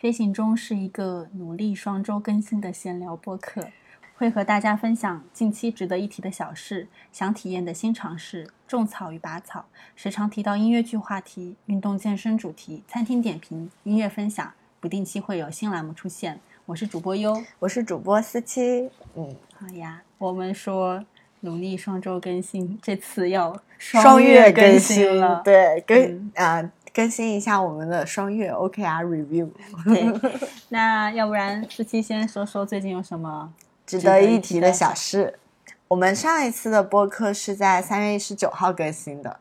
飞行中是一个努力双周更新的闲聊播客，会和大家分享近期值得一提的小事、想体验的新尝试、种草与拔草，时常提到音乐剧话题、运动健身主题、餐厅点评、音乐分享，不定期会有新栏目出现。我是主播优，我是主播思七。嗯，好呀，我们说努力双周更新，这次要双月更新了，对，跟啊。更新一下我们的双月 OKR review。对，那要不然思琪先说说最近有什么值得一提的小事。我们上一次的播客是在三月十九号更新的，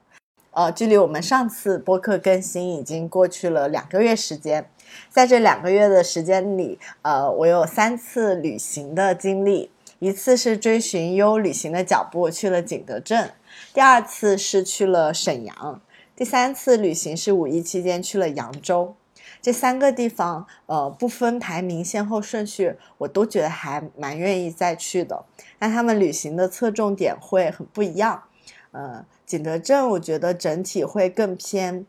呃，距离我们上次播客更新已经过去了两个月时间。在这两个月的时间里，呃，我有三次旅行的经历，一次是追寻优旅行的脚步去了景德镇，第二次是去了沈阳。第三次旅行是五一期间去了扬州，这三个地方，呃，不分排名先后顺序，我都觉得还蛮愿意再去的。但他们旅行的侧重点会很不一样。呃，景德镇我觉得整体会更偏，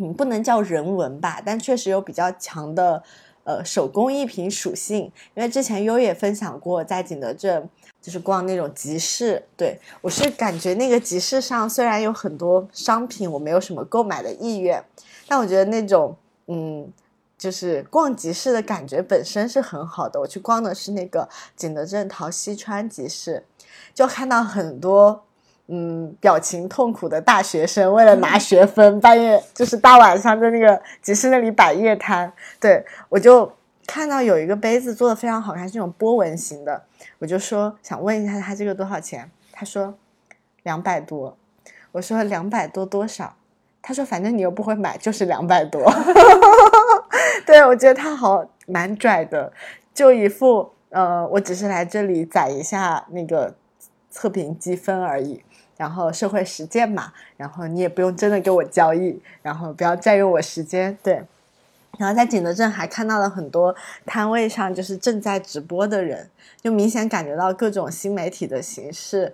嗯，不能叫人文吧，但确实有比较强的，呃，手工艺品属性。因为之前优也分享过，在景德镇。就是逛那种集市，对我是感觉那个集市上虽然有很多商品，我没有什么购买的意愿，但我觉得那种嗯，就是逛集市的感觉本身是很好的。我去逛的是那个景德镇陶溪川集市，就看到很多嗯表情痛苦的大学生为了拿学分，半夜就是大晚上在那个集市那里摆夜摊。对我就看到有一个杯子做的非常好看，是那种波纹型的。我就说想问一下他这个多少钱？他说两百多。我说两百多多少？他说反正你又不会买，就是两百多。对我觉得他好蛮拽的，就一副呃，我只是来这里攒一下那个测评积分而已，然后社会实践嘛，然后你也不用真的跟我交易，然后不要占用我时间，对。然后在景德镇还看到了很多摊位上就是正在直播的人，就明显感觉到各种新媒体的形式，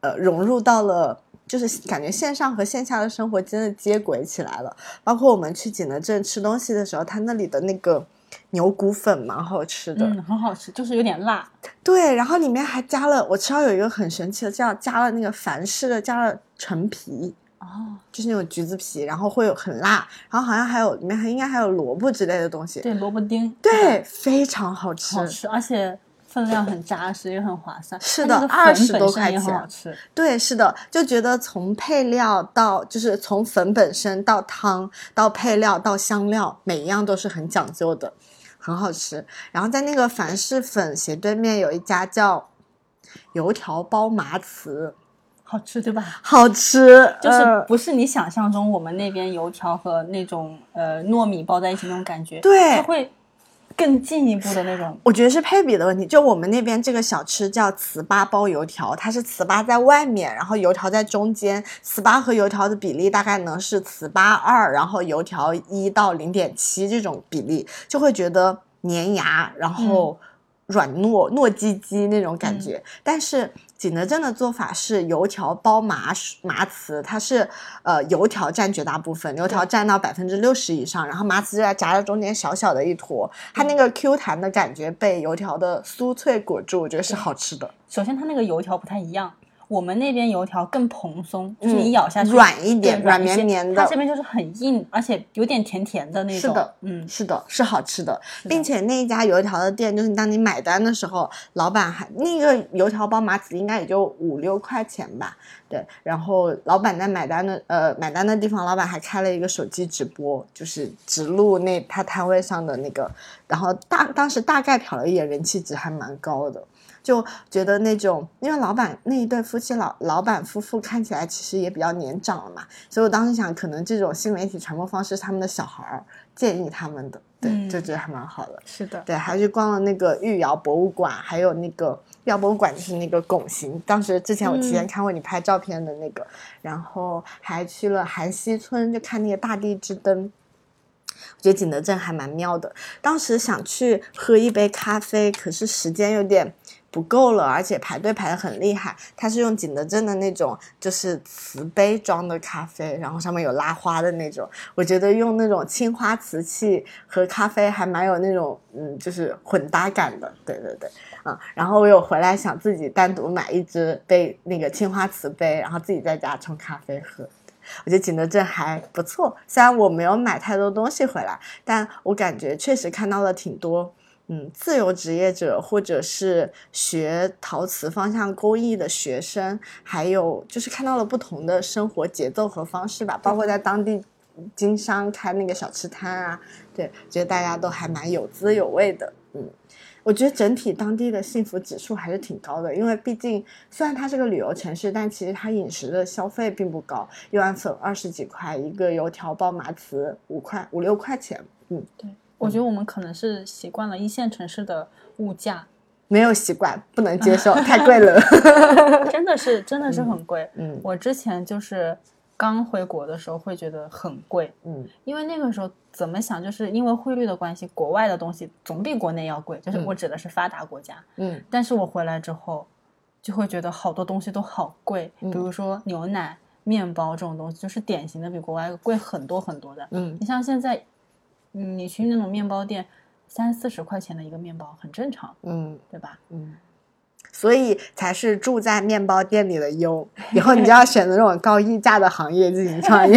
呃，融入到了，就是感觉线上和线下的生活真的接轨起来了。包括我们去景德镇吃东西的时候，他那里的那个牛骨粉蛮好吃的，嗯，很好吃，就是有点辣。对，然后里面还加了，我吃到有一个很神奇的，叫加了那个凡式的加了陈皮。哦，就是那种橘子皮，然后会有很辣，然后好像还有里面还应该还有萝卜之类的东西。对，萝卜丁。对，非常好吃，好吃，而且分量很扎实，也很划算。是的，二十多块钱。好吃。对，是的，就觉得从配料到就是从粉本身到汤到配料到香料，每一样都是很讲究的，很好吃。然后在那个凡式粉斜对面有一家叫油条包麻糍。好吃对吧？好吃，就是不是你想象中我们那边油条和那种呃糯米包在一起那种感觉，对，它会更进一步的那种。我觉得是配比的问题。就我们那边这个小吃叫糍粑包油条，它是糍粑在外面，然后油条在中间，糍粑和油条的比例大概能是糍粑二，然后油条一到零点七这种比例，就会觉得粘牙，然后软糯糯叽叽那种感觉，但是。景德镇的做法是油条包麻麻糍，它是呃油条占绝大部分，油条占到百分之六十以上，然后麻糍在夹在中间小小的一坨，它那个 Q 弹的感觉被油条的酥脆裹住，我觉得是好吃的。首先它那个油条不太一样。我们那边油条更蓬松，就是你咬下去软一点，软绵绵的。它这边就是很硬，而且有点甜甜的那种。是的，嗯，是的，是好吃的，并且那一家油条的店，就是当你买单的时候，老板还那个油条包麻糍应该也就五六块钱吧，对。然后老板在买单的呃买单的地方，老板还开了一个手机直播，就是直录那他摊位上的那个，然后大当时大概瞟了一眼，人气值还蛮高的。就觉得那种，因为老板那一对夫妻老老板夫妇看起来其实也比较年长了嘛，所以我当时想，可能这种新媒体传播方式，他们的小孩儿建议他们的，对，就觉得还蛮好的。是的，对，还去逛了那个玉窑博物馆，还有那个玉窑博物馆就是那个拱形，当时之前我提前看过你拍照片的那个，然后还去了韩溪村，就看那个大地之灯。我觉得景德镇还蛮妙的，当时想去喝一杯咖啡，可是时间有点。不够了，而且排队排的很厉害。它是用景德镇的那种就是瓷杯装的咖啡，然后上面有拉花的那种。我觉得用那种青花瓷器和咖啡还蛮有那种嗯，就是混搭感的。对对对，嗯。然后我有回来想自己单独买一只杯那个青花瓷杯，然后自己在家冲咖啡喝。我觉得景德镇还不错，虽然我没有买太多东西回来，但我感觉确实看到了挺多。嗯，自由职业者或者是学陶瓷方向工艺的学生，还有就是看到了不同的生活节奏和方式吧，包括在当地经商开那个小吃摊啊，对，觉得大家都还蛮有滋有味的。嗯，我觉得整体当地的幸福指数还是挺高的，因为毕竟虽然它是个旅游城市，但其实它饮食的消费并不高，一碗粉二十几块，一个油条包麻糍五块五六块钱。嗯，对。我觉得我们可能是习惯了一线城市的物价，没有习惯，不能接受，太贵了，真的是真的是很贵。嗯，我之前就是刚回国的时候会觉得很贵，嗯，因为那个时候怎么想，就是因为汇率的关系，国外的东西总比国内要贵，就是我指的是发达国家，嗯，但是我回来之后就会觉得好多东西都好贵，比如说牛奶、面包这种东西，就是典型的比国外贵很多很多的，嗯，你像现在。嗯，你去那种面包店，三四十块钱的一个面包很正常，嗯，对吧？嗯，所以才是住在面包店里的优。以后你就要选择这种高溢价的行业进行创业，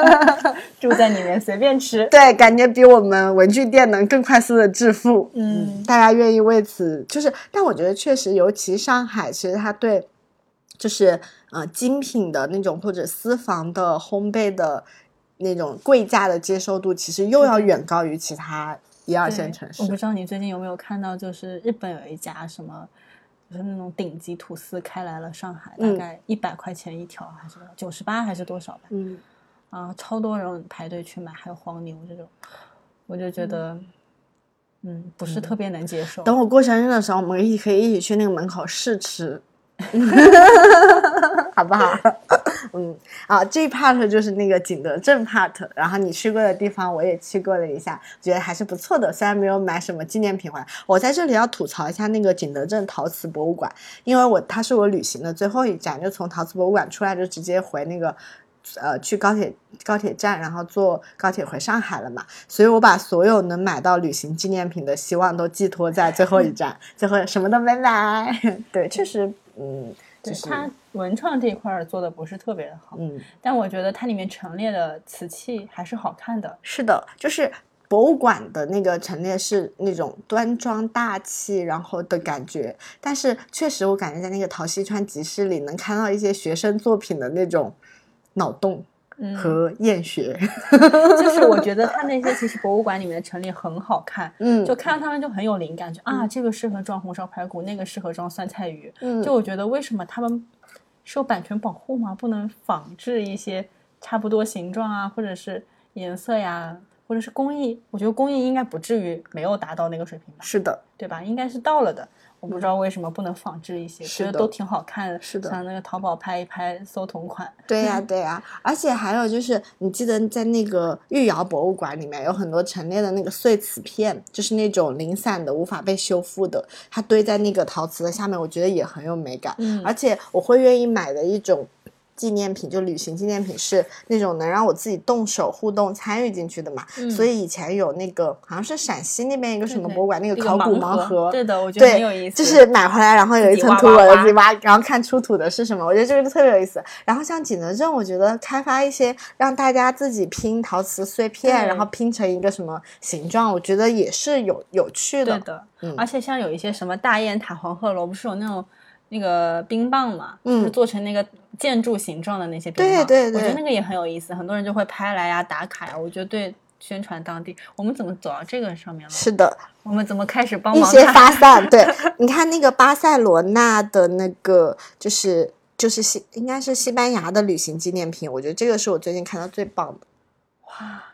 住在里面随便吃。对，感觉比我们文具店能更快速的致富。嗯，大家愿意为此，就是，但我觉得确实，尤其上海，其实它对，就是呃精品的那种或者私房的烘焙的。那种贵价的接受度其实又要远高于其他一二线城市。我不知道你最近有没有看到，就是日本有一家什么，就是那种顶级吐司开来了上海，大概一百块钱一条，还是九十八还是多少吧？嗯，啊，超多人排队去买，还有黄牛这种，我就觉得，嗯，不是特别能接受。等我过生日的时候，我们一可以一起去那个门口试吃。好不好？嗯，啊，这一 part 就是那个景德镇 part，然后你去过的地方我也去过了一下，觉得还是不错的。虽然没有买什么纪念品回来，我在这里要吐槽一下那个景德镇陶瓷博物馆，因为我它是我旅行的最后一站，就从陶瓷博物馆出来就直接回那个呃去高铁高铁站，然后坐高铁回上海了嘛，所以我把所有能买到旅行纪念品的希望都寄托在最后一站，最后什么都没买。对，确实，嗯。就是它文创这一块做的不是特别的好，嗯，但我觉得它里面陈列的瓷器还是好看的。是的，就是博物馆的那个陈列是那种端庄大气，然后的感觉。但是确实，我感觉在那个陶溪川集市里能看到一些学生作品的那种脑洞。和厌学，就是我觉得他那些其实博物馆里面的陈列很好看，嗯，就看到他们就很有灵感，就啊这个适合装红烧排骨，那个适合装酸菜鱼，嗯，就我觉得为什么他们受版权保护吗？不能仿制一些差不多形状啊，或者是颜色呀，或者是工艺？我觉得工艺应该不至于没有达到那个水平吧？是的，对吧？应该是到了的。我不知道为什么不能仿制一些，觉得都挺好看的。是的，像那个淘宝拍一拍，搜同款。对呀，对呀。而且还有就是，你记得在那个御窑博物馆里面有很多陈列的那个碎瓷片，就是那种零散的、无法被修复的，它堆在那个陶瓷的下面，我觉得也很有美感。嗯，而且我会愿意买的一种。纪念品就旅行纪念品是那种能让我自己动手互动参与进去的嘛，所以以前有那个好像是陕西那边一个什么博物馆，那个考古盲盒，对的，我觉得很有意思，就是买回来然后有一层土，我自己挖，然后看出土的是什么，我觉得这个特别有意思。然后像景德镇，我觉得开发一些让大家自己拼陶瓷碎片，然后拼成一个什么形状，我觉得也是有有趣的。对的，而且像有一些什么大雁塔、黄鹤楼，不是有那种。那个冰棒嘛，就是做成那个建筑形状的那些冰棒，对对对，我觉得那个也很有意思，很多人就会拍来呀、打卡呀。我觉得对宣传当地，我们怎么走到这个上面了？是的，我们怎么开始帮忙一些发散？对，你看那个巴塞罗那的那个，就是就是西，应该是西班牙的旅行纪念品，我觉得这个是我最近看到最棒的。哇！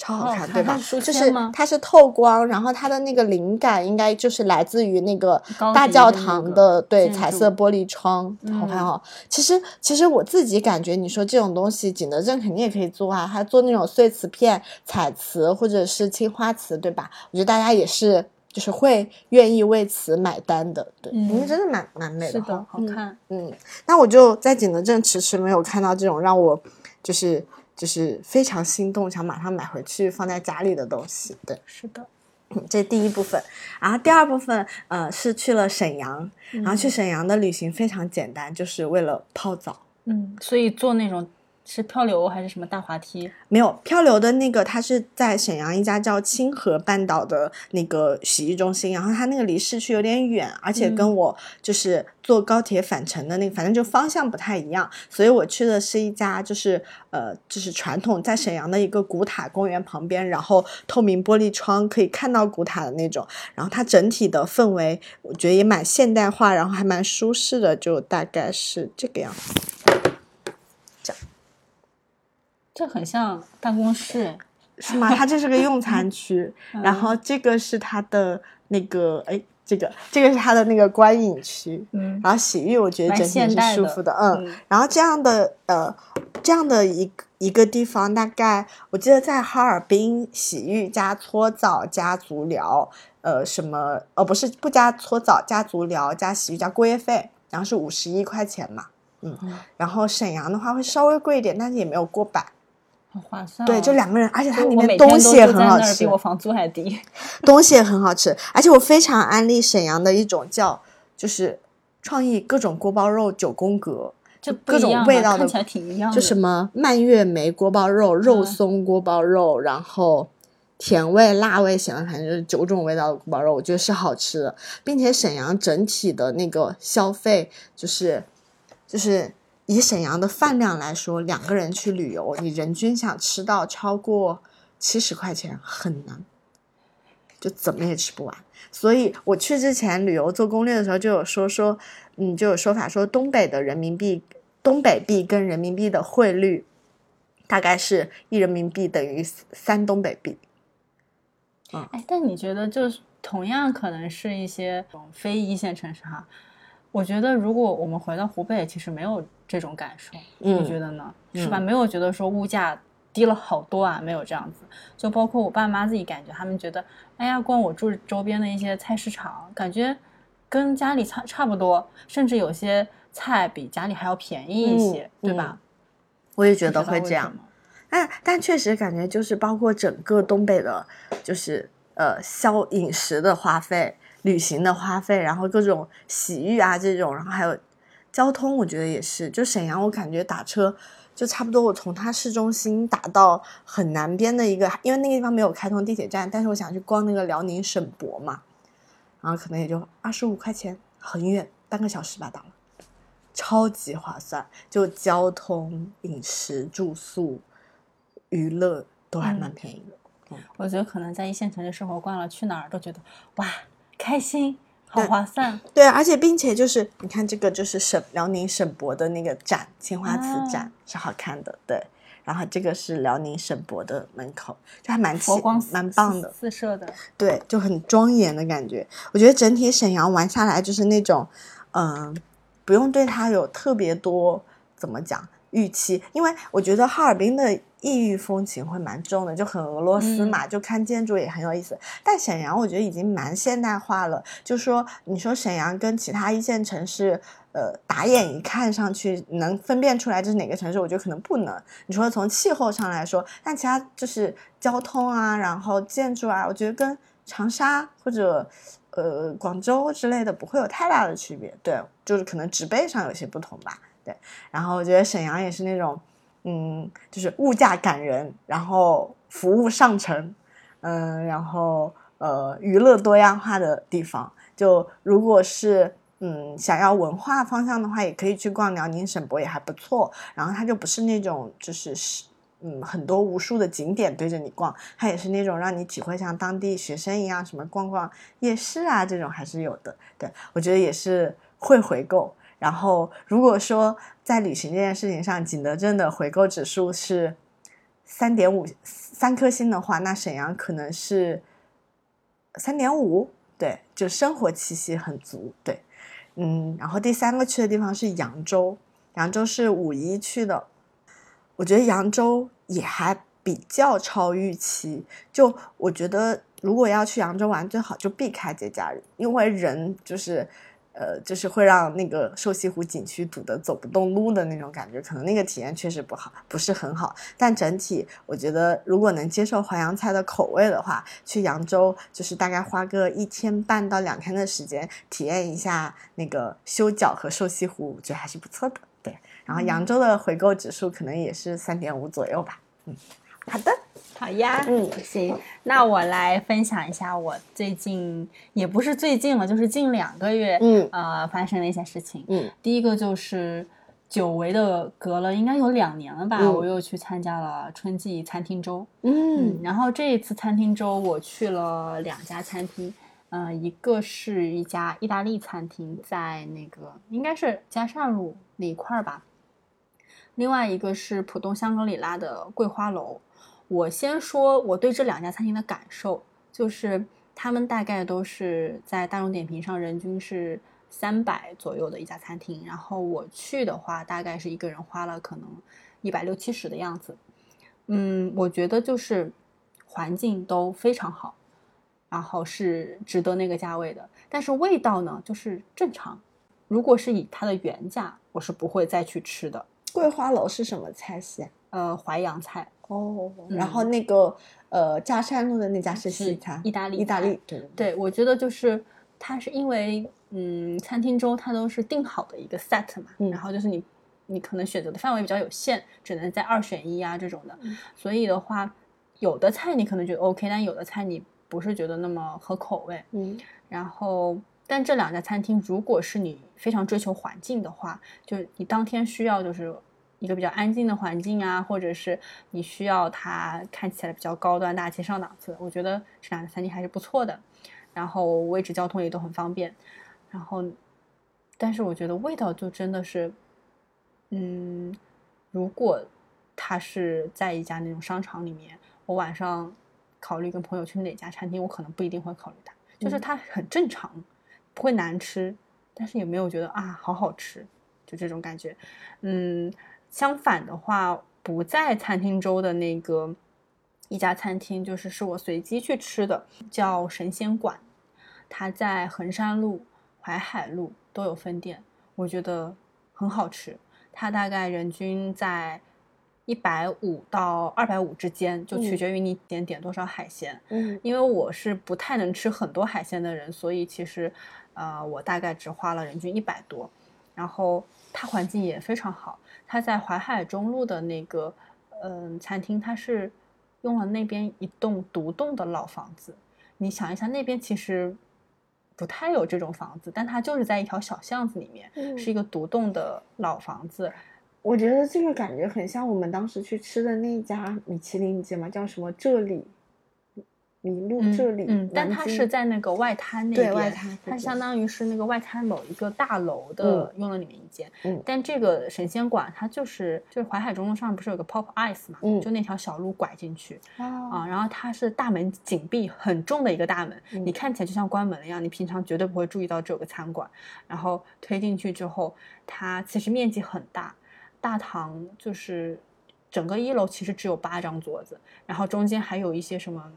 超好看，对吧？就是它是透光，然后它的那个灵感应该就是来自于那个大教堂的对彩色玻璃窗，好看哦。其实其实我自己感觉，你说这种东西，景德镇肯定也可以做啊，还做那种碎瓷片、彩瓷或者是青花瓷，对吧？我觉得大家也是就是会愿意为此买单的。对，嗯因为真的蛮蛮美是的，好看。嗯，那我就在景德镇迟迟没有看到这种让我就是就是非常心动，想马上买回去放在家里的东西。对，是的，嗯这第一部分。然后第二部分，呃，是去了沈阳，然后去沈阳的旅行非常简单，就是为了泡澡。嗯，所以做那种是漂流还是什么大滑梯？没有漂流的那个，它是在沈阳一家叫清河半岛的那个洗浴中心，然后它那个离市区有点远，而且跟我就是坐高铁返程的那个，反正就方向不太一样，所以我去的是一家就是呃就是传统在沈阳的一个古塔公园旁边，然后透明玻璃窗可以看到古塔的那种，然后它整体的氛围我觉得也蛮现代化，然后还蛮舒适的，就大概是这个样子。这很像办公室哎。是吗？它这是个用餐区，嗯然后这个是它的那个，哎，这个这个是它的那个观影区，嗯然后洗浴我觉得整体是舒服的，嗯，嗯然后这样的呃这样的一个一个地方，大概我记得在哈尔滨洗浴加搓澡加足疗，呃什么呃不是不加搓澡加足疗加洗浴加过夜费，然后是五十一块钱嘛，嗯，然后沈阳的话会稍微贵一点，但是也没有过百。好划算、哦。对，就两个人，而且它里面东西也很好吃比，我房租还低。东西也很好吃，而且我非常安利沈阳的一种叫就是创意各种锅包肉九宫格，就各种味道的看起来挺一样的。就什么蔓越莓锅包肉、肉嗯松锅包肉，然后甜味、辣味、咸味，反正就是九种味道的锅包肉，我觉得是好吃的，并且沈阳整体的那个消费就是就是。以沈阳的饭量来说，两个人去旅游，你人均想吃到超过七十块钱很难，就怎么也吃不完。所以我去之前旅游做攻略的时候就有说说，嗯，就有说法说东北的人民币，东北币跟人民币的汇率大概是一人民币等于三东北币。嗯哎，但你觉得就是同样可能是一些非一线城市哈，我觉得如果我们回到湖北，其实没有这种感受，嗯你觉得呢？是吧？没有觉得说物价低了好多啊，没有这样子。就包括我爸妈自己感觉，他们觉得，哎呀，逛我住周边的一些菜市场，感觉跟家里差差不多，甚至有些菜比家里还要便宜一些，嗯对吧？我也觉得会这样。但但确实感觉就是包括整个东北的，就是呃消饮食的花费、旅行的花费，然后各种洗浴啊这种，然后还有交通，我觉得也是。就沈阳，我感觉打车就差不多，我从它市中心打到很南边的一个，因为那个地方没有开通地铁站，但是我想去逛那个辽宁省博嘛，然后可能也就二十五块钱，很远，半个小时吧到了。超级划算，就交通、饮食、住宿、娱乐都还蛮便宜的。我觉得可能在一线城市生活惯了，去哪儿都觉得哇开心，好划算。对，而且并且就是你看这个就是省辽宁省博的那个展，青花瓷展、啊是好看的，对。然后这个是辽宁省博的门口，就还蛮气佛光蛮棒的，四射的，对，就很庄严的感觉。我觉得整体沈阳玩下来就是那种，嗯、不用对它有特别多怎么讲预期，因为我觉得哈尔滨的异域风情会蛮重的，就很俄罗斯嘛，就看建筑也很有意思。但沈阳我觉得已经蛮现代化了，就说你说沈阳跟其他一线城市。呃，打眼一看上去能分辨出来这是哪个城市，我觉得可能不能。你说从气候上来说，但其他就是交通啊，然后建筑啊，我觉得跟长沙或者呃广州之类的不会有太大的区别。对，就是可能植被上有些不同吧。对，然后我觉得沈阳也是那种，嗯，就是物价感人，然后服务上乘，嗯，然后呃娱乐多样化的地方。就如果是嗯，想要文化方向的话，也可以去逛辽宁省博，也还不错。然后它就不是那种就是是嗯很多无数的景点对着你逛，它也是那种让你体会像当地学生一样，什么逛逛夜市啊这种还是有的。对我觉得也是会回购。然后如果说在旅行这件事情上，景德镇的回购指数是三点五三颗星的话，那沈阳可能是三点五。对，就生活气息很足。对。嗯，然后第三个去的地方是扬州，扬州是五一去的，我觉得扬州也还比较超预期。就我觉得如果要去扬州玩，最好就避开节假日，因为人就是。呃，就是会让那个瘦西湖景区堵得走不动路的那种感觉，可能那个体验确实不好，不是很好。但整体，我觉得如果能接受淮扬菜的口味的话，去扬州就是大概花个一天半到两天的时间，体验一下那个修脚和瘦西湖，我觉得还是不错的。对，然后扬州的回购指数可能也是三点五左右吧。嗯，好的。好呀，嗯，行，那我来分享一下我最近也不是最近了，就是近两个月，嗯呃，发生的一些事情。嗯第一个就是久违的，隔了应该有两年了吧，嗯我又去参加了春季餐厅周。嗯然后这一次餐厅周我去了两家餐厅，呃，一个是一家意大利餐厅，在那个应该是嘉善路那一块儿吧，另外一个是浦东香格里拉的桂花楼。我先说我对这两家餐厅的感受，就是他们大概都是在大众点评上人均是三百左右的一家餐厅，然后我去的话，大概是一个人花了可能一百六七十的样子。嗯，我觉得就是环境都非常好，然后是值得那个价位的。但是味道呢，就是正常。如果是以它的原价，我是不会再去吃的。桂花楼是什么菜系啊？呃，淮扬菜哦，嗯然后那个呃嘉山路的那家是西是餐，意大利意大利，对对，我觉得就是它是因为嗯，餐厅周它都是定好的一个 set 嘛，嗯。然后就是你你可能选择的范围比较有限，只能在二选一啊这种的，嗯。所以的话，有的菜你可能觉得 OK，但有的菜你不是觉得那么合口味。嗯。然后，但这两家餐厅，如果是你非常追求环境的话，就是你当天需要就是一个比较安静的环境啊，或者是你需要它看起来比较高端大气上档次，我觉得这两个餐厅还是不错的。然后位置交通也都很方便，然后，但是我觉得味道就真的是，嗯，如果它是在一家那种商场里面，我晚上考虑跟朋友去哪家餐厅，我可能不一定会考虑它。就是嗯它很正常，不会难吃，但是也没有觉得啊好好吃，就这种感觉。嗯，相反的话，不在餐厅周的那个一家餐厅，就是是我随机去吃的，叫神仙馆，它在衡山路、淮海路都有分店，我觉得很好吃。它大概人均在一百五到二百五之间，就取嗯决于你点点多少海鲜。嗯因为我是不太能吃很多海鲜的人，所以其实，呃，我大概只花了人均一百多。然后它环境也非常好，它在淮海中路的那个嗯、餐厅，它是用了那边一栋独栋的老房子。你想一下，那边其实不太有这种房子，但它就是在一条小巷子里面，嗯是一个独栋的老房子。我觉得这个感觉很像我们当时去吃的那家米其林，你记得吗？叫什么这里？麋鹿嗯这里，嗯，但它是在那个外滩那边，对外滩它相当于是那个外滩某一个大楼的、用了里面一间。嗯但这个神仙馆它就是就是淮海中路上不是有个 Pop Ice 嘛，嗯就那条小路拐进去啊，啊，然后它是大门紧闭，很重的一个大门，嗯你看起来就像关门了一样，你平常绝对不会注意到这有个餐馆。然后推进去之后，它其实面积很大，大堂就是整个一楼其实只有八张桌子，然后中间还有一些什么。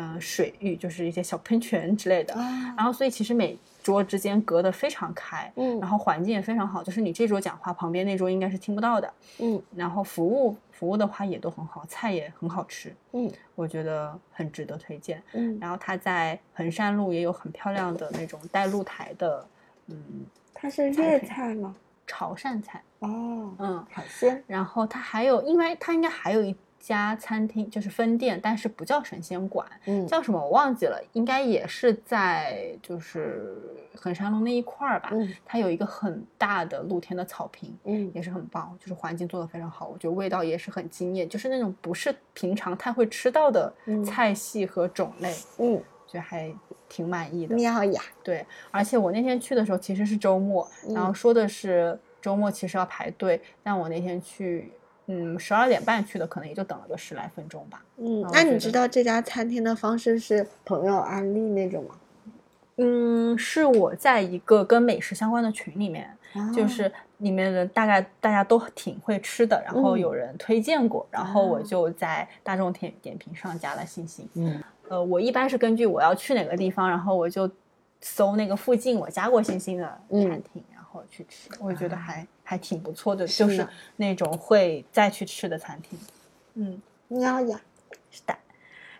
嗯、水域就是一些小喷泉之类的，啊，然后所以其实每桌之间隔得非常开，嗯然后环境也非常好，就是你这桌讲话，旁边那桌应该是听不到的。嗯然后服务服务的话也都很好，菜也很好吃，嗯我觉得很值得推荐。嗯，然后它在衡山路也有很漂亮的那种带露台的，嗯，它是粤菜吗？潮汕菜，哦，嗯，海鲜，然后它还有，因为它应该还有一家餐厅，就是分店，但是不叫神仙馆，嗯。叫什么我忘记了，应该也是在就是衡山路那一块儿吧。嗯。它有一个很大的露天的草坪，嗯。也是很棒，就是环境做得非常好，我觉得味道也是很惊艳，就是那种不是平常太会吃到的嗯。菜系和种类，嗯，觉得还挺满意的。妙呀，对，而且我那天去的时候其实是周末，然后嗯。说的是周末其实要排队，但我那天去，嗯，十二点半去的，可能也就等了个十来分钟吧。嗯那你知道这家餐厅的方式是朋友安利那种吗？嗯，是我在一个跟美食相关的群里面，就哦是里面的大概大家都挺会吃的，然后嗯有人推荐过，然后我啊就在大众点点评上加了信息。嗯呃，我一般是根据我要去哪个地方，然后我就搜那个附近我加过星星的餐厅，然后去吃，我觉得还还挺不错的，就是那种会再去吃的餐厅。嗯，喵呀，是的。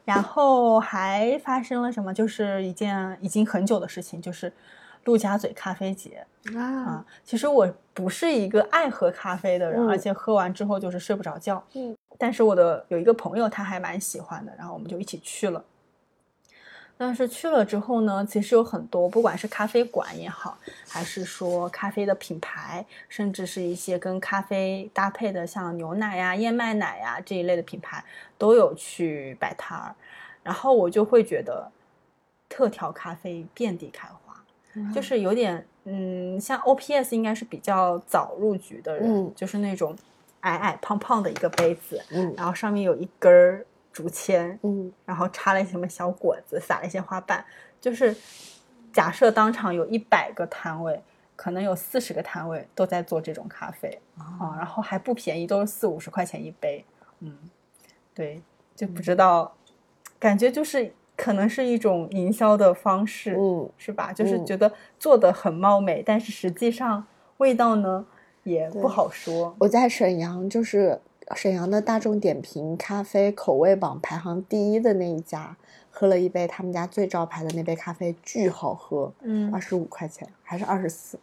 然后还发生了什么？就是一件已经很久的事情，就是陆家嘴咖啡节啊。其实我不是一个爱喝咖啡的人，而且喝完之后就是睡不着觉。嗯，但是我的有一个朋友他还蛮喜欢的，然后我们就一起去了。但是去了之后呢，其实有很多，不管是咖啡馆也好，还是说咖啡的品牌，甚至是一些跟咖啡搭配的，像牛奶呀、燕麦奶呀这一类的品牌，都有去摆摊儿。然后我就会觉得，特调咖啡遍地开花，就是有点，嗯，像 O P S 应该是比较早入局的人，就是那种矮矮胖胖的一个杯子，嗯，然后上面有一根儿。竹签，嗯，然后插了什么小果子，撒了一些花瓣，就是假设当场有一百个摊位，可能有四十个摊位都在做这种咖啡啊，然后还不便宜，都是四五十块钱一杯，嗯，对，就不知道，感觉就是可能是一种营销的方式，嗯，是吧？就是觉得做的很貌美，但是实际上味道呢也不好说。我在沈阳就是。沈阳的大众点评咖啡口味榜排行第一的那一家，喝了一杯他们家最招牌的那杯咖啡，巨好喝，嗯，二十五块钱还是二十四？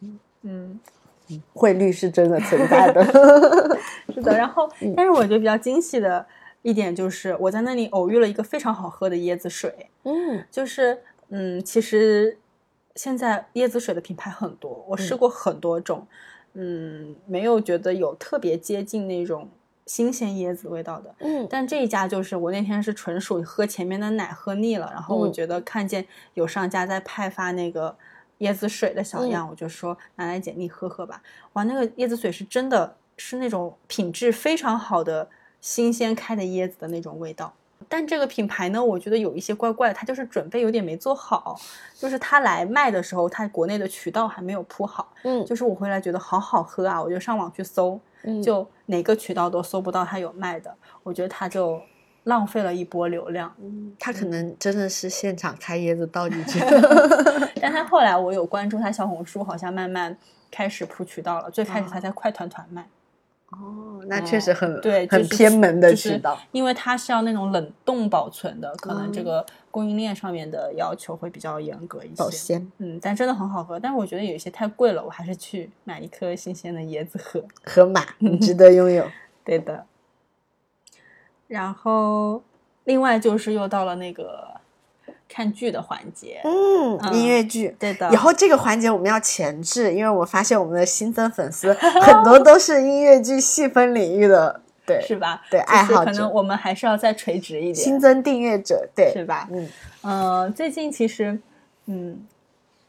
嗯嗯汇率是真的存在的，是的。然后，但是我觉得比较惊喜的一点就是，我在那里偶遇了一个非常好喝的椰子水，嗯，就是嗯，其实现在椰子水的品牌很多，我试过很多种。嗯，没有觉得有特别接近那种新鲜椰子味道的。嗯，但这一家就是我那天是纯属喝前面的奶喝腻了，然后我觉得看见有商家在派发那个椰子水的小样，我就说拿来简历喝喝吧。哇，那个椰子水是真的是那种品质非常好的新鲜开的椰子的那种味道。但这个品牌呢，我觉得有一些怪怪，它就是准备有点没做好，就是它来卖的时候，它国内的渠道还没有铺好。嗯，就是我回来觉得好好喝啊，我就上网去搜，就哪个渠道都搜不到它有卖的，我觉得它就浪费了一波流量。嗯，它可能真的是现场开椰子倒进去。但它后来我有关注它小红书，好像慢慢开始铺渠道了。最开始它在快团团卖。哦，那确实很对，很偏门的渠道，因为它是要那种冷冻保存的，可能这个供应链上面的要求会比较严格一些。保鲜，嗯，但真的很好喝。但是我觉得有一些太贵了，我还是去买一颗新鲜的椰子喝。河马值 得拥有，对的。然后，另外就是又到了那个。看剧的环节，嗯，音乐剧，对的。以后这个环节我们要前置，因为我发现我们的新增粉丝 很多都是音乐剧细分领域的，对，是吧？对，爱好者，可能我们还是要再垂直一点。新增订阅者，对，是吧？嗯，呃，最近其实，嗯，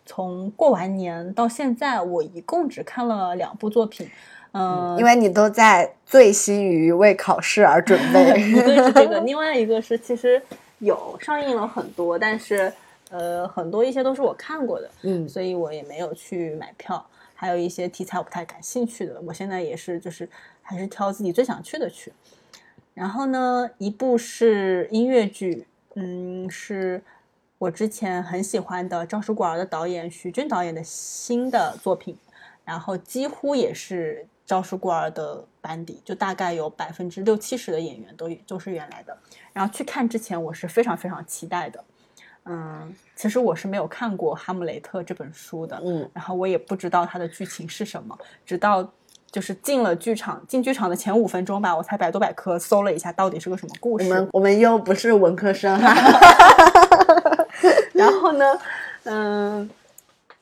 从过完年到现在，我一共只看了两部作品，嗯，因为你都在醉心于为考试而准备，一个是这个，另外一个是其实。有上映了很多，但是呃，很多一些都是我看过的，嗯，所以我也没有去买票。还有一些题材我不太感兴趣的，我现在也是就是还是挑自己最想去的去。然后呢，一部是音乐剧，嗯，是我之前很喜欢的赵书馆儿的导演徐军导演的新的作品，然后几乎也是。赵氏孤儿的班底就大概有百分之六七十的演员都都是原来的。然后去看之前，我是非常非常期待的。嗯，其实我是没有看过《哈姆雷特》这本书的。嗯，然后我也不知道它的剧情是什么，直到就是进了剧场，进剧场的前五分钟吧，我才百度百科搜了一下到底是个什么故事。我们我们又不是文科生。然后呢，嗯。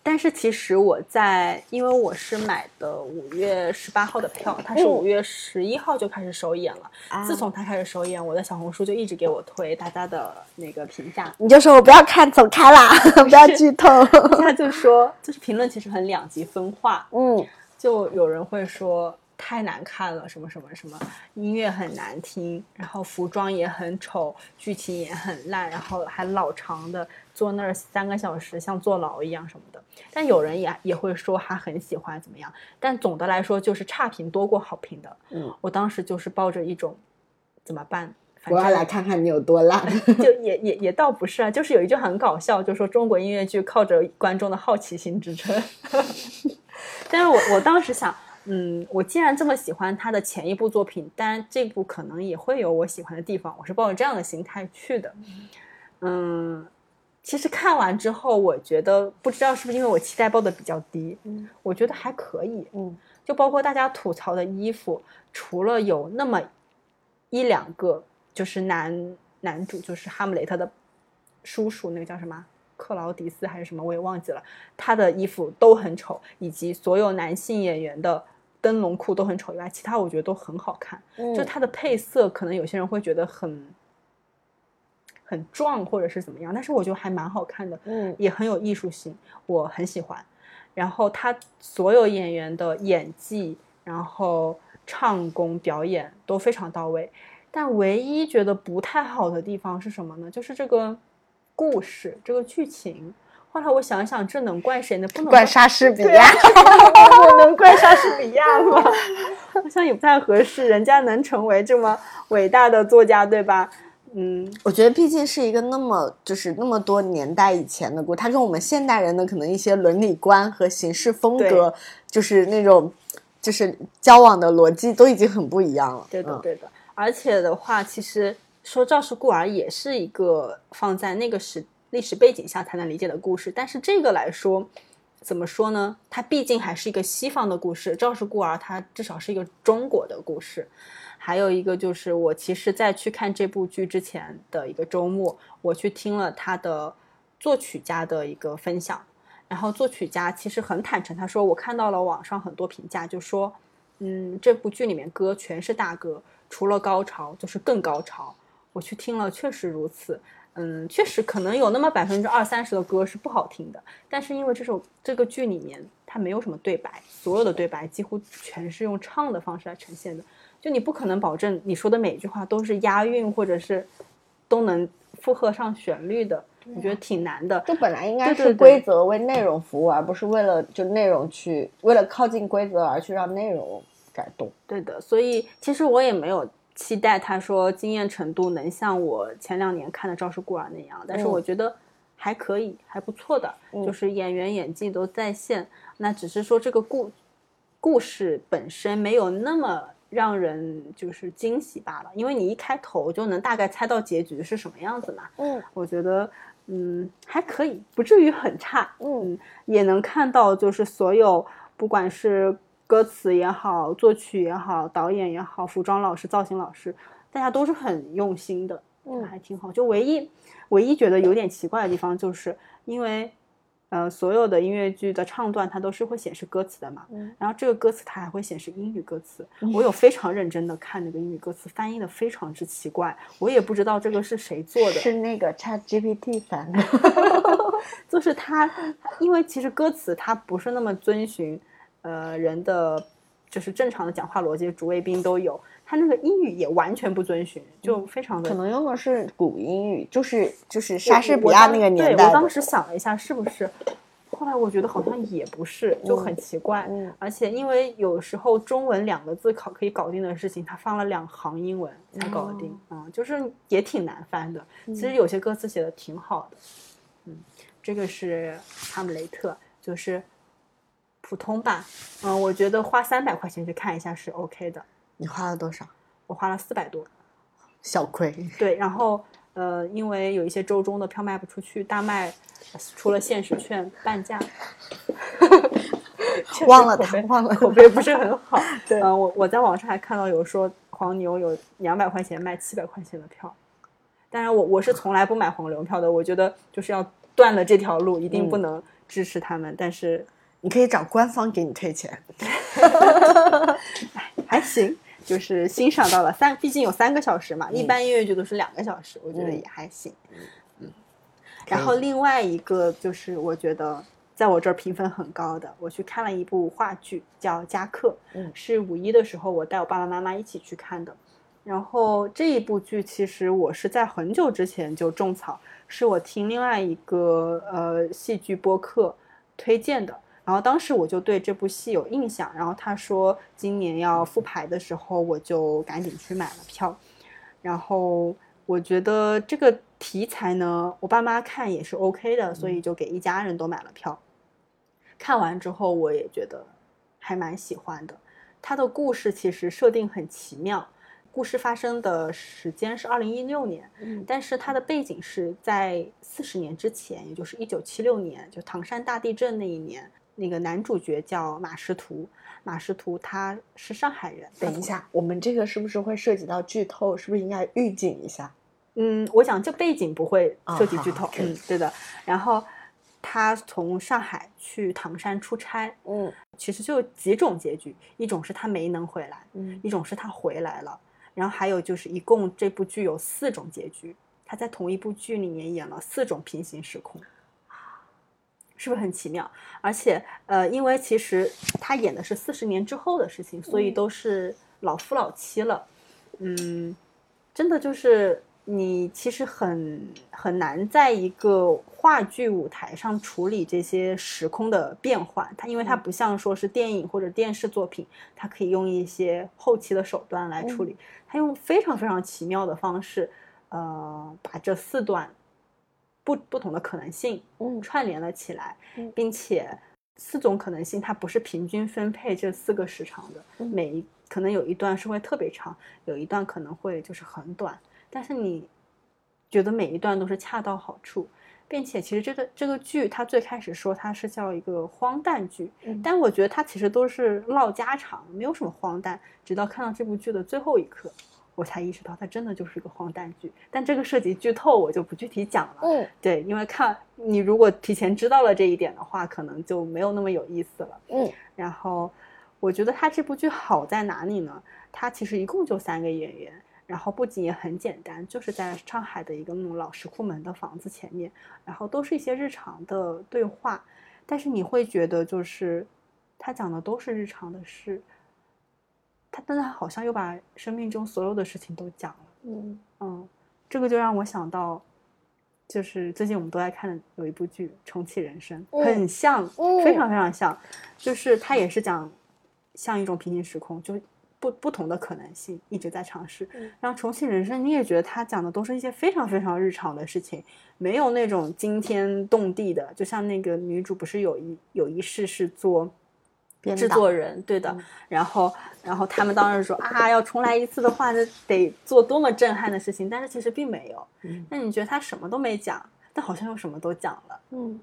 但是其实我在，因为我是买的五月十八号的票，它是五月十一号就开始首演了。自从它开始首演，我的小红书就一直给我推大家的那个评价。你就说我不要看，走开啦，不要剧透。他就说，就是评论其实很两极分化。嗯，就有人会说。太难看了，什么什么什么，音乐很难听，然后服装也很丑，剧情也很烂，然后还老长的坐那儿三个小时，像坐牢一样什么的。但有人也也会说他很喜欢怎么样，但总的来说就是差评多过好评的。嗯，我当时就是抱着一种怎么办，我要来看看你有多烂。就也也也倒不是啊，就是有一句很搞笑，就说中国音乐剧靠着观众的好奇心支撑。但是我我当时想，嗯，我既然这么喜欢他的前一部作品，当然这部可能也会有我喜欢的地方，我是抱着这样的心态去的。嗯，其实看完之后，我觉得不知道是不是因为我期待报的比较低，嗯我觉得还可以。嗯就包括大家吐槽的衣服，除了有那么一两个，就是男男主，就是哈姆雷特的叔叔，那个叫什么克劳迪斯还是什么，我也忘记了，他的衣服都很丑，以及所有男性演员的灯笼裤都很丑以外，其他我觉得都很好看。嗯就他的配色，可能有些人会觉得很很壮或者是怎么样，但是我觉得还蛮好看的。嗯也很有艺术性，我很喜欢。然后他所有演员的演技，然后唱功、表演都非常到位。但唯一觉得不太好的地方是什么呢？就是这个故事、这个剧情。后来我想想，这能怪谁呢？不能怪莎士 比亚啊。我能怪莎士比亚吗？好像也不太合适。人家能成为这么伟大的作家，对吧？嗯，我觉得毕竟是一个那么就是那么多年代以前的故事，它跟我们现代人的可能一些伦理观和行事风格，就是那种就是交往的逻辑都已经很不一样了。对的，嗯对的。而且的话，其实说赵氏孤儿也是一个放在那个时历史背景下才能理解的故事，但是这个来说，怎么说呢？它毕竟还是一个西方的故事，赵氏孤儿它至少是一个中国的故事。还有一个就是，我其实在去看这部剧之前的一个周末，我去听了他的作曲家的一个分享，然后作曲家其实很坦诚，他说我看到了网上很多评价，就说，嗯，这部剧里面歌全是大歌，除了高潮就是更高潮。我去听了，确实如此。嗯，确实可能有那么百分之二三十的歌是不好听的，但是因为这首这个剧里面它没有什么对白，所有的对白几乎全是用唱的方式来呈现的，就你不可能保证你说的每一句话都是押韵或者是都能附和上旋律的，我觉得挺难的。就本来应该是规则为内容服务，而不是为了就内容去为了靠近规则而去让内容改动。对的，所以其实我也没有期待他说惊艳程度能像我前两年看的《赵氏孤儿》那样，但是嗯我觉得还可以，还不错的，嗯就是演员演技都在线。那只是说这个故故事本身没有那么让人就是惊喜罢了，因为你一开头就能大概猜到结局是什么样子嘛。嗯我觉得嗯还可以，不至于很差。嗯也能看到，就是所有不管是歌词也好，作曲也好，导演也好，服装老师、造型老师，大家都是很用心的，嗯还挺好。就唯一唯一觉得有点奇怪的地方，就是因为呃，所有的音乐剧的唱段它都是会显示歌词的嘛，嗯然后这个歌词它还会显示英语歌词。我有非常认真的看那个英语歌词，翻译的非常之奇怪，我也不知道这个是谁做的。是那个 Chat GPT 翻的。就是它，因为其实歌词它不是那么遵循呃人的就是正常的讲话逻辑，主谓宾都有，他那个英语也完全不遵循，就非常的。可能用的是古英语，就是就是莎士比亚那个年代对我当时想了一下，是不是？后来我觉得好像也不是，就很奇怪。嗯而且因为有时候中文两个字考可以搞定的事情，他放了两行英文才搞得定，嗯，就是也挺难翻的。其实有些歌词写的挺好的，嗯，这个是哈姆雷特，就是普通吧，嗯，我觉得花三百块钱去看一下是 OK 的。你花了多少？我花了四百多，小亏。对，然后呃，因为有一些周中的票卖不出去，大麦出了限时券半价，忘了口碑他忘了口碑不是很好。对嗯、我我在网上还看到有说黄牛有两百块钱卖七百块钱的票，当然我我是从来不买黄牛票的，我觉得就是要断了这条路，一定不嗯能支持他们，但是你可以找官方给你退钱。还行。就是欣赏到了三，毕竟有三个小时嘛，一嗯般音乐剧都是两个小时，我觉得嗯也还行。嗯，然后另外一个就是我觉得在我这儿评分很高的，我去看了一部话剧叫《加克》，嗯是五一的时候我带我爸爸妈妈一起去看的。然后这一部剧其实我是在很久之前就种草，是我听另外一个呃戏剧播客推荐的。然后当时我就对这部戏有印象，然后他说今年要复排的时候，我就赶紧去买了票。然后我觉得这个题材呢，我爸妈看也是 OK 的，所以就给一家人都买了票。看完之后，我也觉得还蛮喜欢的。它的故事其实设定很奇妙，故事发生的时间是二零一六年，嗯但是它的背景是在四十年之前，也就是一九七六年，就唐山大地震那一年。那个男主角叫马识途，马识途他是上海人。等一下，我们这个是不是会涉及到剧透？是不是应该预警一下？嗯，我想这背景不会涉及剧透，嗯，对的。然后他从上海去唐山出差，嗯其实就有几种结局，一种是他没能回来，嗯一种是他回来了，然后还有就是一共这部剧有四种结局，他在同一部剧里面演了四种平行时空，是不是很奇妙？而且呃，因为其实他演的是四十年之后的事情，所以嗯。都是老夫老妻了，嗯，真的就是你其实很很难在一个话剧舞台上处理这些时空的变换，它因为它嗯。不像说是电影或者电视作品，它可以用一些后期的手段来处理，它用非常非常奇妙的方式，呃，把这四段不不同的可能性嗯。串联了起来，嗯。并且四种可能性它不是平均分配这四个时长的，嗯。每一可能有一段是会特别长，有一段可能会就是很短，但是你觉得每一段都是恰到好处，并且其实这个这个剧它最开始说它是叫一个荒诞剧，嗯。但我觉得它其实都是唠家常，没有什么荒诞，直到看到这部剧的最后一刻。我才意识到它真的就是一个荒诞剧，但这个涉及剧透，我就不具体讲了。嗯对，因为看你如果提前知道了这一点的话，可能就没有那么有意思了。嗯然后我觉得他这部剧好在哪里呢？它其实一共就三个演员，然后布景也很简单，就是在上海的一个那种老石库门的房子前面，然后都是一些日常的对话，但是你会觉得就是他讲的都是日常的事，他但他好像又把生命中所有的事情都讲了。嗯嗯，这个就让我想到，就是最近我们都在看的有一部剧《重启人生》，嗯很像，嗯非常非常像，就是它也是讲像一种平行时空，就不不同的可能性一直在尝试。嗯然后《重启人生》，你也觉得它讲的都是一些非常非常日常的事情，没有那种惊天动地的，就像那个女主不是有一有一世是做。制作人，对的，嗯然后，然后他们当时说啊，要重来一次的话，那得做多么震撼的事情，但是其实并没有。嗯那你觉得他什么都没讲，但好像又什么都讲了。嗯，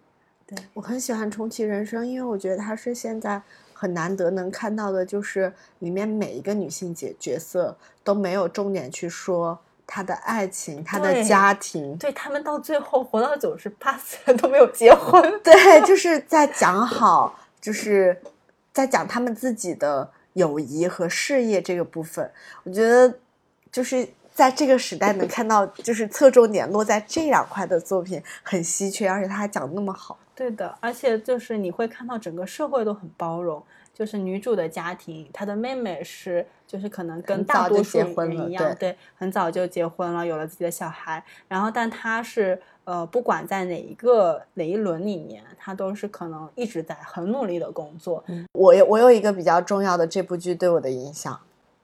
对，我很喜欢重启人生，因为我觉得它是现在很难得能看到的，就是里面每一个女性角角色都没有重点去说她的爱情、她的家庭，对他们到最后活到九十八岁都没有结婚。对，就是在讲好，就是在讲他们自己的友谊和事业这个部分。我觉得就是在这个时代能看到，就是侧重点落在这两块的作品很稀缺，而且他还讲那么好。对的，而且就是你会看到整个社会都很包容。就是女主的家庭，她的妹妹是，就是可能跟大多数人一样，对很早就结婚了，有了自己的小孩。然后，但她是，呃，不管在哪一个哪一轮里面，她都是可能一直在很努力的工作。我有我有一个比较重要的这部剧对我的影响，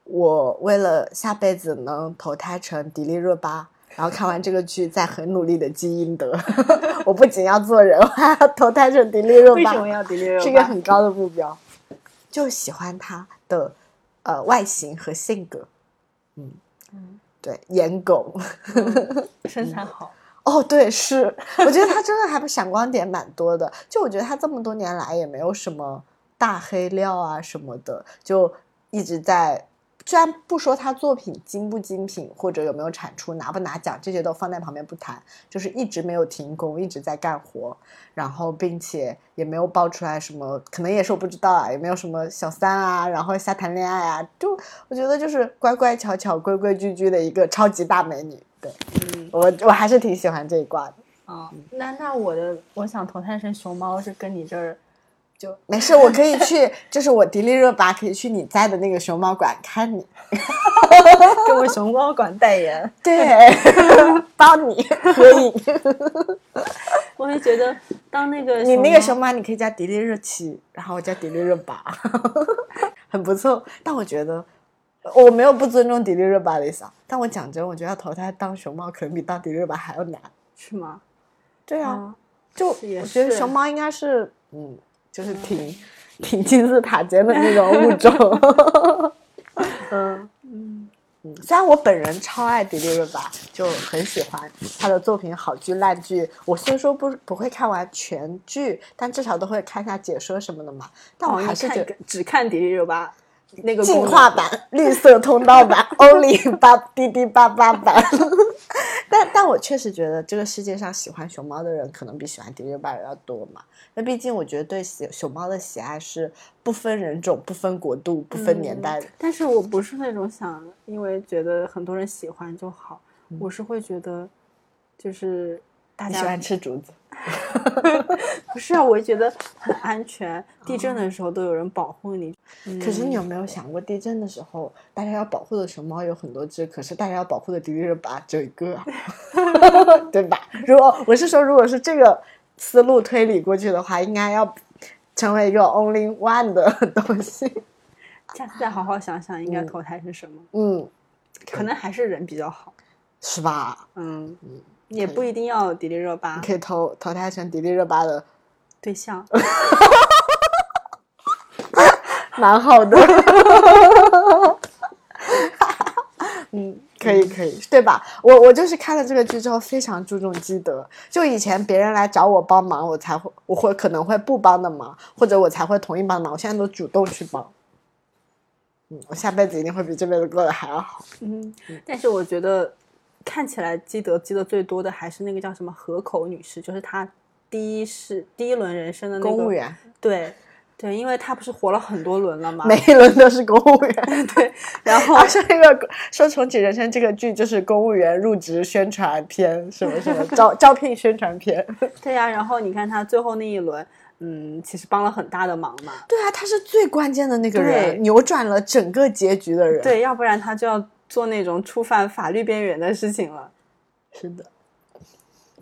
我为了下辈子能投胎成迪丽热巴。然后看完这个剧，再很努力的积阴德。我不仅要做人，我还要投胎成迪丽热巴。为什么要迪丽热巴？是一个很高的目标，就喜欢他的呃外形和性格。嗯嗯对，颜狗。身材好。哦，对，是，我觉得他真的还不闪光点蛮多的。就我觉得他这么多年来也没有什么大黑料啊什么的，就一直在。虽然不说他作品精不精品，或者有没有产出、拿不拿奖，这些都放在旁边不谈，就是一直没有停工，一直在干活，然后并且也没有爆出来什么，可能也是我不知道啊，也没有什么小三啊，然后瞎谈恋爱啊，就我觉得就是乖乖巧巧、规规矩矩的一个超级大美女。对嗯，我我还是挺喜欢这一挂的。哦，那那我的我想投胎成熊猫是跟你这儿就没事，我可以去，就是我迪丽热巴可以去你在的那个熊猫馆看你，给我熊猫馆代言。对，帮你 合影。我会觉得当那个你那个熊猫你可以叫迪丽热奇，然后我叫迪丽热巴，很不错。但我觉得我没有不尊重迪丽热巴的意思啊，但我讲真，我觉得要投胎当熊猫可能比当迪丽热巴还要难。是吗？对啊，啊，就我觉得熊猫应该是，嗯，就是挺、挺金字塔尖的那种物种。嗯 嗯，嗯，虽然我本人超爱迪丽热巴，就很喜欢她的作品，好剧烂剧。我虽说不不会看完全剧，但至少都会看一下解说什么的嘛。但我还是觉得只看迪丽热巴那个进化版、绿色通道版、Only 八滴滴八八版。但但我确实觉得这个世界上喜欢熊猫的人可能比喜欢迪丽热巴的人要多嘛。那毕竟我觉得对喜熊猫的喜爱是不分人种、不分国度、不分年代的。但是我不是那种想因为觉得很多人喜欢就好，我是会觉得就是大家喜欢吃竹子？不是啊，我觉得很安全，地震的时候都有人保护你。可是你有嗯没有想过，地震的时候，大家要保护的熊猫有很多只，可是大家要保护的迪丽热巴只有一个啊，对吧？如果我是说，如果是这个思路推理过去的话，应该要成为一个 only one 的东西。下次再好好想想应该嗯投胎是什么，嗯，可能还是人比较好。是吧？嗯，也不一定要迪丽热巴你可以投投胎成迪丽热巴的，对象。蛮好的。嗯，可以可以，对吧？我我就是看了这个剧之后，非常注重积德。就以前别人来找我帮忙，我才会我会可能会不帮的忙，或者我才会同意帮忙。我现在都主动去帮。嗯，我下辈子一定会比这辈子过得还要好。嗯，但是我觉得看起来积德积的最多的还是那个叫什么河口女士，就是她第一是第一轮人生的那个公务。员，对对，因为她不是活了很多轮了嘛。每一轮都是公务员。对，然后 啊，说那个说重启人生这个剧就是公务员入职宣传片，什么什么招招聘宣传片。对呀、然后你看她最后那一轮，嗯，其实帮了很大的忙嘛。对啊，他是最关键的那个对人，扭转了整个结局的人。，对，要不然她就要做那种触犯法律边缘的事情了。是的，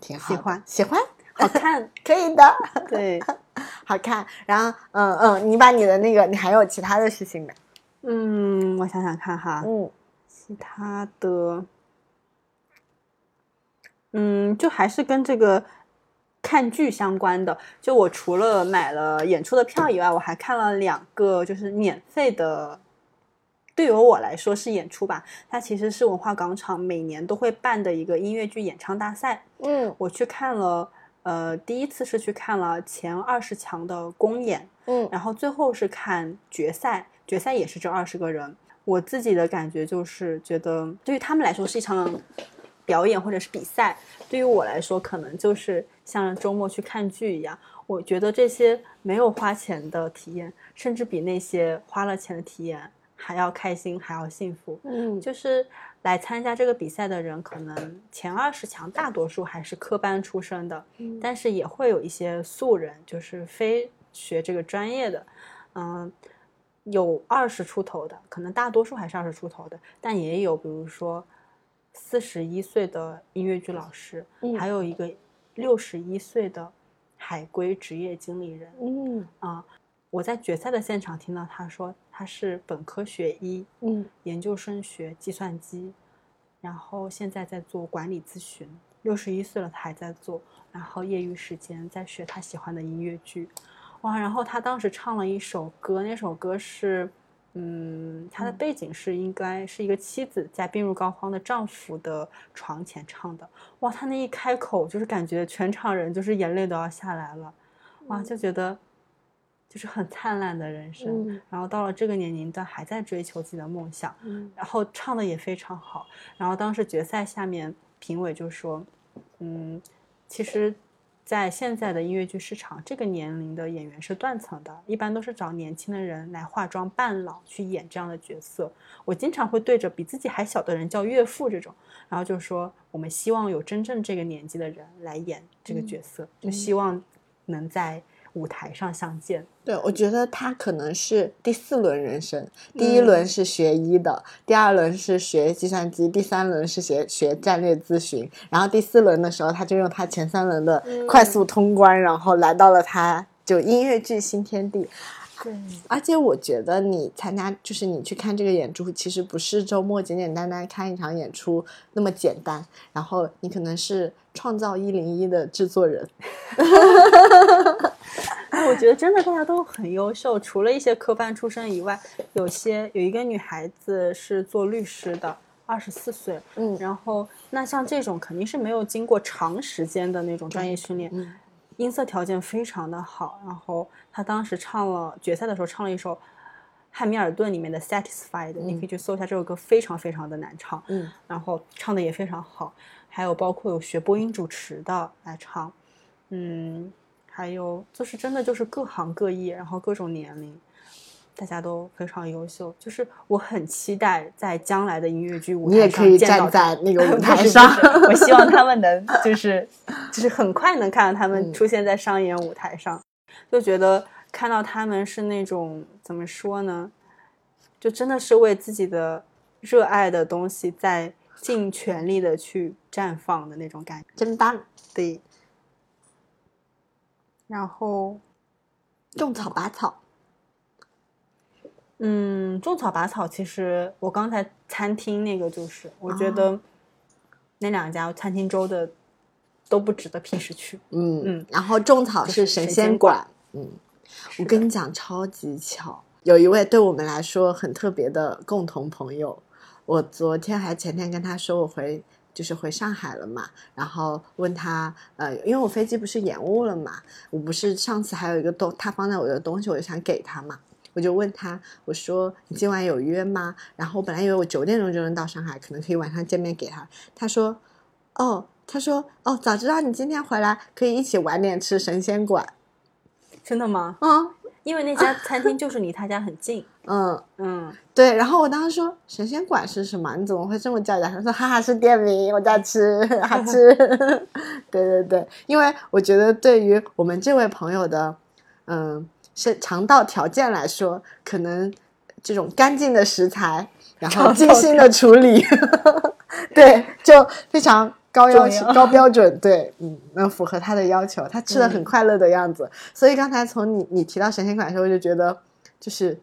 挺好的。喜欢喜欢，好看，可以的，对，好看。然后，嗯嗯，你把你的那个，你还有其他的事情没？嗯，我想想看哈，嗯其他的，嗯，就还是跟这个看剧相关的。就我除了买了演出的票以外，我还看了两个就是免费的。对于我来说是演出吧，它其实是文化广场每年都会办的一个音乐剧演唱大赛。嗯我去看了，呃，第一次是去看了前二十强的公演，嗯然后最后是看决赛，决赛也是这二十个人。我自己的感觉就是觉得，对于他们来说是一场表演或者是比赛，对于我来说可能就是像周末去看剧一样。我觉得这些没有花钱的体验，甚至比那些花了钱的体验还要开心，还要幸福。嗯就是来参加这个比赛的人，可能前二十强大多数还是科班出身的，嗯但是也会有一些素人，就是非学这个专业的，嗯，有二十出头的，可能大多数还是二十出头的，但也有比如说四十一岁的音乐剧老师，嗯还有一个六十一岁的海归职业经理人嗯啊。我在决赛的现场听到他说他是本科学医，嗯研究生学计算机，然后现在在做管理咨询，六十一岁了他还在做，然后业余时间在学他喜欢的音乐剧，哇！然后他当时唱了一首歌，那首歌是，嗯，他的嗯背景是应该是一个妻子在病入膏肓的丈夫的床前唱的，哇！他那一开口就是感觉全场人就是眼泪都要下来了，哇！就觉得就是很灿烂的人生。嗯然后到了这个年龄段还在追求自己的梦想，嗯然后唱的也非常好。然后当时决赛下面评委就说，嗯，其实，在现在的音乐剧市场，这个年龄的演员是断层的，一般都是找年轻的人来化妆扮老去演这样的角色。我经常会对着比自己还小的人叫岳父这种，然后就说我们希望有真正这个年纪的人来演这个角色，就希望能在舞台上相见。对，我觉得他可能是第四轮人生，第一轮是学医的，第二轮是学计算机，第三轮是学学战略咨询，然后第四轮的时候，他就用他前三轮的快速通关，然后来到了他就音乐剧新天地。对，而且我觉得你参加，就是你去看这个演出，其实不是周末简简单单看一场演出那么简单。然后你可能是创造一零一的制作人，哎，我觉得真的大家都很优秀，除了一些科班出身以外，有些有一个女孩子是做律师的，二十四岁，嗯。然后那像这种肯定是没有经过长时间的那种专业训练，嗯。音色条件非常的好，然后她当时唱了决赛的时候唱了一首。汉密尔顿里面的《Satisfied》，你可以去搜一下这首歌，非常非常的难唱，嗯。然后唱的也非常好，还有包括有学播音主持的来唱，嗯，还有就是真的就是各行各业，然后各种年龄，大家都非常优秀。就是我很期待在将来的音乐剧舞台上你也可以见到站在那个舞 台上。我希望他们能就是就是很快能看到他们嗯出现在商演舞台上，就觉得看到他们是那种怎么说呢，就真的是为自己的热爱的东西在尽全力的去绽放的那种感觉。真棒！对，然后种草拔草，嗯，种草拔草，其实我刚才餐厅那个就是，我觉哦得那两家餐厅周的都不值得平时去。嗯嗯然后种草是神仙馆，嗯，我跟你讲，超级巧，有一位对我们来说很特别的共同朋友，我昨天还前天跟他说我回。就是回上海了嘛，然后问他，呃，因为我飞机不是延误了嘛，我不是上次还有一个东，他放在我的东西，我就想给他嘛，我就问他，我说你今晚有约吗？然后我本来以为我九点钟就能到上海，可能可以晚上见面给他，他说，哦，他说，哦，早知道你今天回来，可以一起晚点吃神仙馆。真的吗？嗯因为那家餐厅就是离他家很近。嗯，嗯，对。然后我当时说神仙馆是什么？你怎么会这么叫人？他说哈哈是店名，我在吃，好吃。对对对，因为我觉得对于我们这位朋友的嗯是肠道条件来说，可能这种干净的食材，然后精心的处理，对，就非常高要求、高标准，对，嗯，能符合他的要求。他吃的很嗯快乐的样子，所以刚才从你你提到神仙馆的时候，我就觉得就是。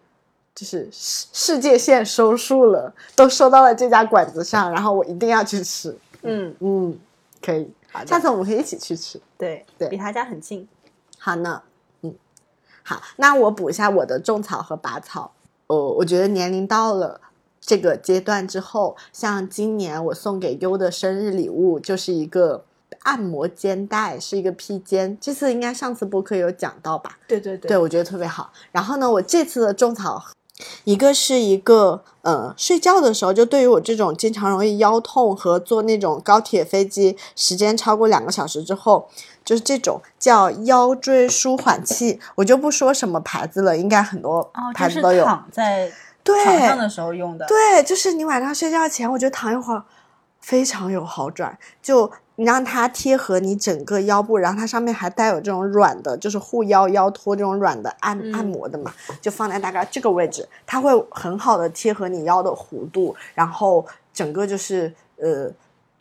就是世世界线收束了，都收到了这家馆子上，然后我一定要去吃。嗯，嗯，可以，好下次我们可以一起去吃。对，对离他家很近。好呢，嗯，好，那我补一下我的种草和拔草。哦，我觉得年龄到了这个阶段之后，像今年我送给优的生日礼物就是一个按摩肩带，是一个披肩。这次应该上次播客有讲到吧？对对对对，我觉得特别好。然后呢，我这次的种草，一个是一个呃，睡觉的时候，就对于我这种经常容易腰痛和坐那种高铁、飞机时间超过两个小时之后，就是这种叫腰椎舒缓器，我就不说什么牌子了，应该很多哦，就是牌子都有。躺在对床上的时候用的。对，就是你晚上睡觉前，我觉得躺一会儿非常有好转。就你让它贴合你整个腰部，然后它上面还带有这种软的，就是护腰、腰托这种软的按、嗯按摩的嘛，就放在大概这个位置，它会很好的贴合你腰的弧度，然后整个就是呃，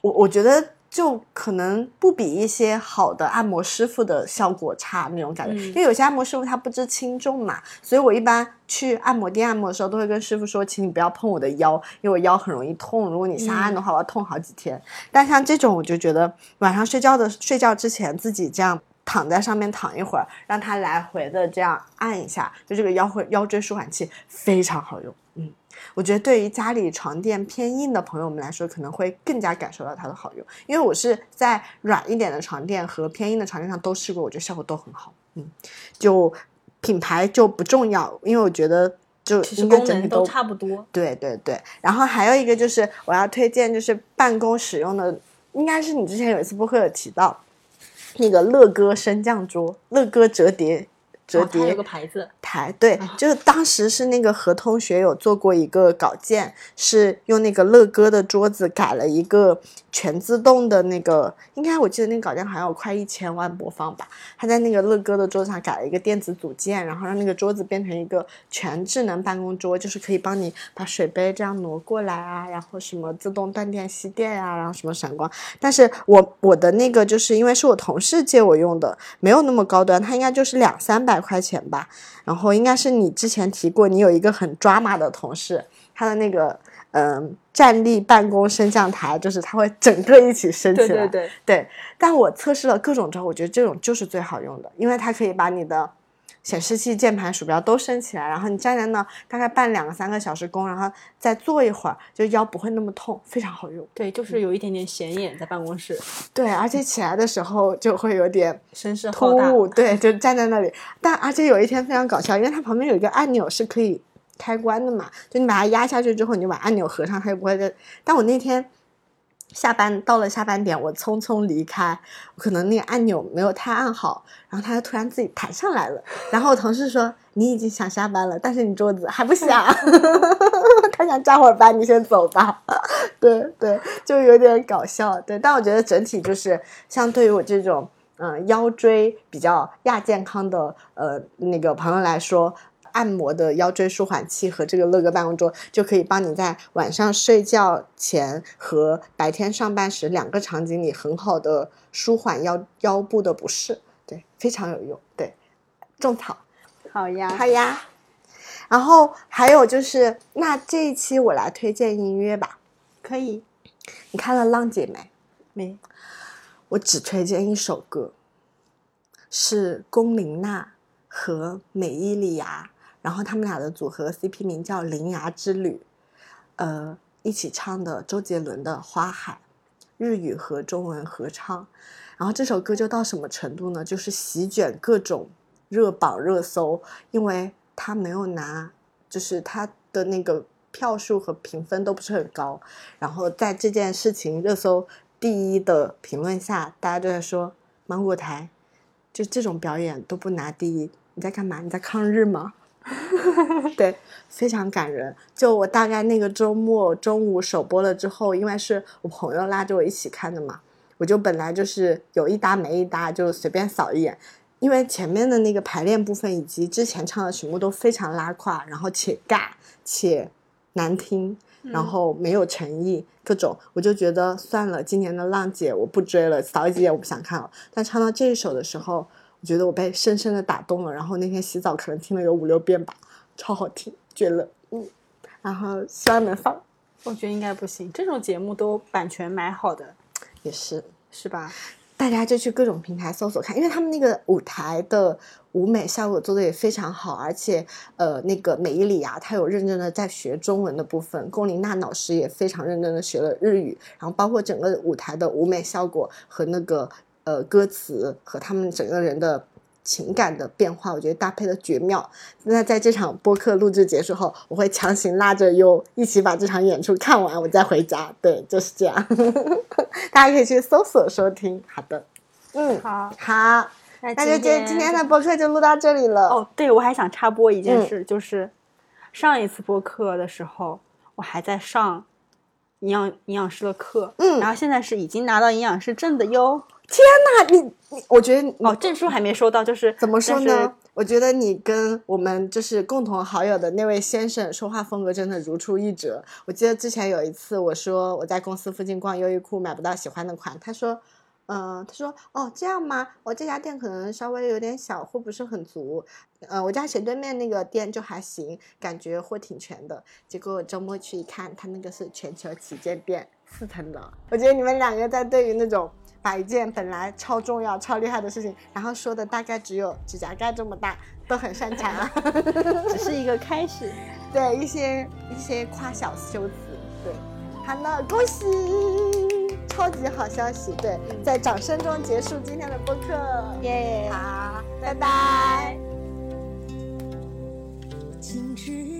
我我觉得。就可能不比一些好的按摩师傅的效果差那种感觉，嗯因为有些按摩师傅他不知轻重嘛，所以我一般去按摩店按摩的时候，都会跟师傅说，请你不要碰我的腰，因为我腰很容易痛。如果你瞎按的话，我要痛好几天。但像这种，我就觉得晚上睡觉的睡觉之前自己这样躺在上面躺一会儿，让它来回的这样按一下，就这个腰会腰椎舒缓器非常好用。嗯，我觉得对于家里床垫偏硬的朋友们来说，可能会更加感受到它的好用。因为我是在软一点的床垫和偏硬的床垫上都试过，我觉得效果都很好。嗯，就品牌就不重要，因为我觉得就其实功能都都差不多。对对对，然后还有一个就是我要推荐，就是办公使用的，应该是你之前有一次播客有提到那个乐哥升降桌、乐哥折叠折哦它有叠个牌子，台，对，就是当时是那个何同学有做过一个稿件，是用那个乐哥的桌子改了一个全自动的那个，应该我记得那个稿件好像有快一千万播放吧。他在那个乐哥的桌子上改了一个电子组件，然后让那个桌子变成一个全智能办公桌，就是可以帮你把水杯这样挪过来啊，然后什么自动断电吸电呀、然后什么闪光。但是我我的那个就是因为是我同事借我用的，没有那么高端，它应该就是两三百块钱吧。然后应该是你之前提过，你有一个很抓马的同事，他的那个嗯站立办公升降台，就是它会整个一起升起来。对对对，对，但我测试了各种之后，我觉得这种就是最好用的，因为它可以把你的显示器、键盘、鼠标都升起来，然后你站在那大概办两个三个小时工，然后再坐一会儿，就腰不会那么痛，非常好用。对，就是有一点点显眼在办公室，对，而且起来的时候就会有点 声势。突兀，对，就站在那里。但而且有一天非常搞笑，因为它旁边有一个按钮是可以开关的嘛，就你把它压下去之后，你就把按钮合上，它就不会再。但我那天下班到了下班点，我匆匆离开，我可能那个按钮没有太按好，然后它就突然自己弹上来了。然后我同事说：“你已经想下班了，但是你桌子还不想，他想加会儿班，你先走吧。”对对，就有点搞笑。对，但我觉得整体就是相对于我这种嗯、腰椎比较亚健康的呃那个朋友来说。按摩的腰椎舒缓器和这个乐哥办公桌就可以帮你在晚上睡觉前和白天上班时两个场景里很好的舒缓腰腰部的不适，对，非常有用。对，种草，好呀，好呀。然后还有就是，那这一期我来推荐音乐吧。可以你看了《浪姐》没？没？我只推荐一首歌，是龚琳娜和美伊里芽，然后他们俩的组合 CP 名叫《铃芽之旅》，呃，一起唱的周杰伦的《花海》，日语和中文合唱。然后这首歌就到什么程度呢？就是席卷各种热榜热搜，因为他没有拿，就是他的那个票数和评分都不是很高。然后在这件事情热搜第一的评论下，大家都在说芒果台就这种表演都不拿第一，你在干嘛？你在抗日吗？对，非常感人。就我大概那个周末中午首播了之后，因为是我朋友拉着我一起看的嘛，我就本来就是有一搭没一搭，就随便扫一眼。因为前面的那个排练部分以及之前唱的曲目都非常拉胯，然后且尬且难听，然后没有诚意，各种，我就觉得算了，今年的浪姐我不追了，扫几眼我不想看了。但唱到这一首的时候，我觉得我被深深的打动了。然后那天洗澡可能听了有五六遍吧，超好听，绝了，嗯。然后希望能放，我觉得应该不行，这种节目都版权买好的，也是。是吧？大家就去各种平台搜索看，因为他们那个舞台的舞美效果做的也非常好，而且呃，那个美伊里芽她有认真的在学中文的部分，龚琳娜老师也非常认真的学了日语，然后包括整个舞台的舞美效果和那个呃歌词和他们整个人的情感的变化，我觉得搭配的绝妙。那在这场播客录制结束后，我会强行拉着优一起把这场演出看完，我再回家。对，就是这样。大家可以去搜索收听。好的，嗯，好，好，那那就今今天的播客就录到这里了。哦，对，我还想插播一件嗯事，就是上一次播客的时候，我还在上营养营养师的课，嗯然后现在是已经拿到营养师证的哟。那你你，我觉得哦，证书还没收到，就是怎么说呢？我觉得你跟我们就是共同好友的那位先生说话风格真的如出一辙。我记得之前有一次我说我在公司附近逛优衣库买不到喜欢的款，他说，嗯、他说哦这样吗？我这家店可能稍微有点小，货不是很足。呃，我家斜对面那个店就还行，感觉货挺全的。结果我周末去一看，他那个是全球旗舰店，四层楼。我觉得你们两个在对于那种把一件本来超重要、超厉害的事情，然后说的大概只有指甲盖这么大，都很擅长啊。只是一个开始。对一些一些夸小修辞，对，好了，恭喜，超级好消息，对，在掌声中结束今天的播客，耶好，拜拜。静止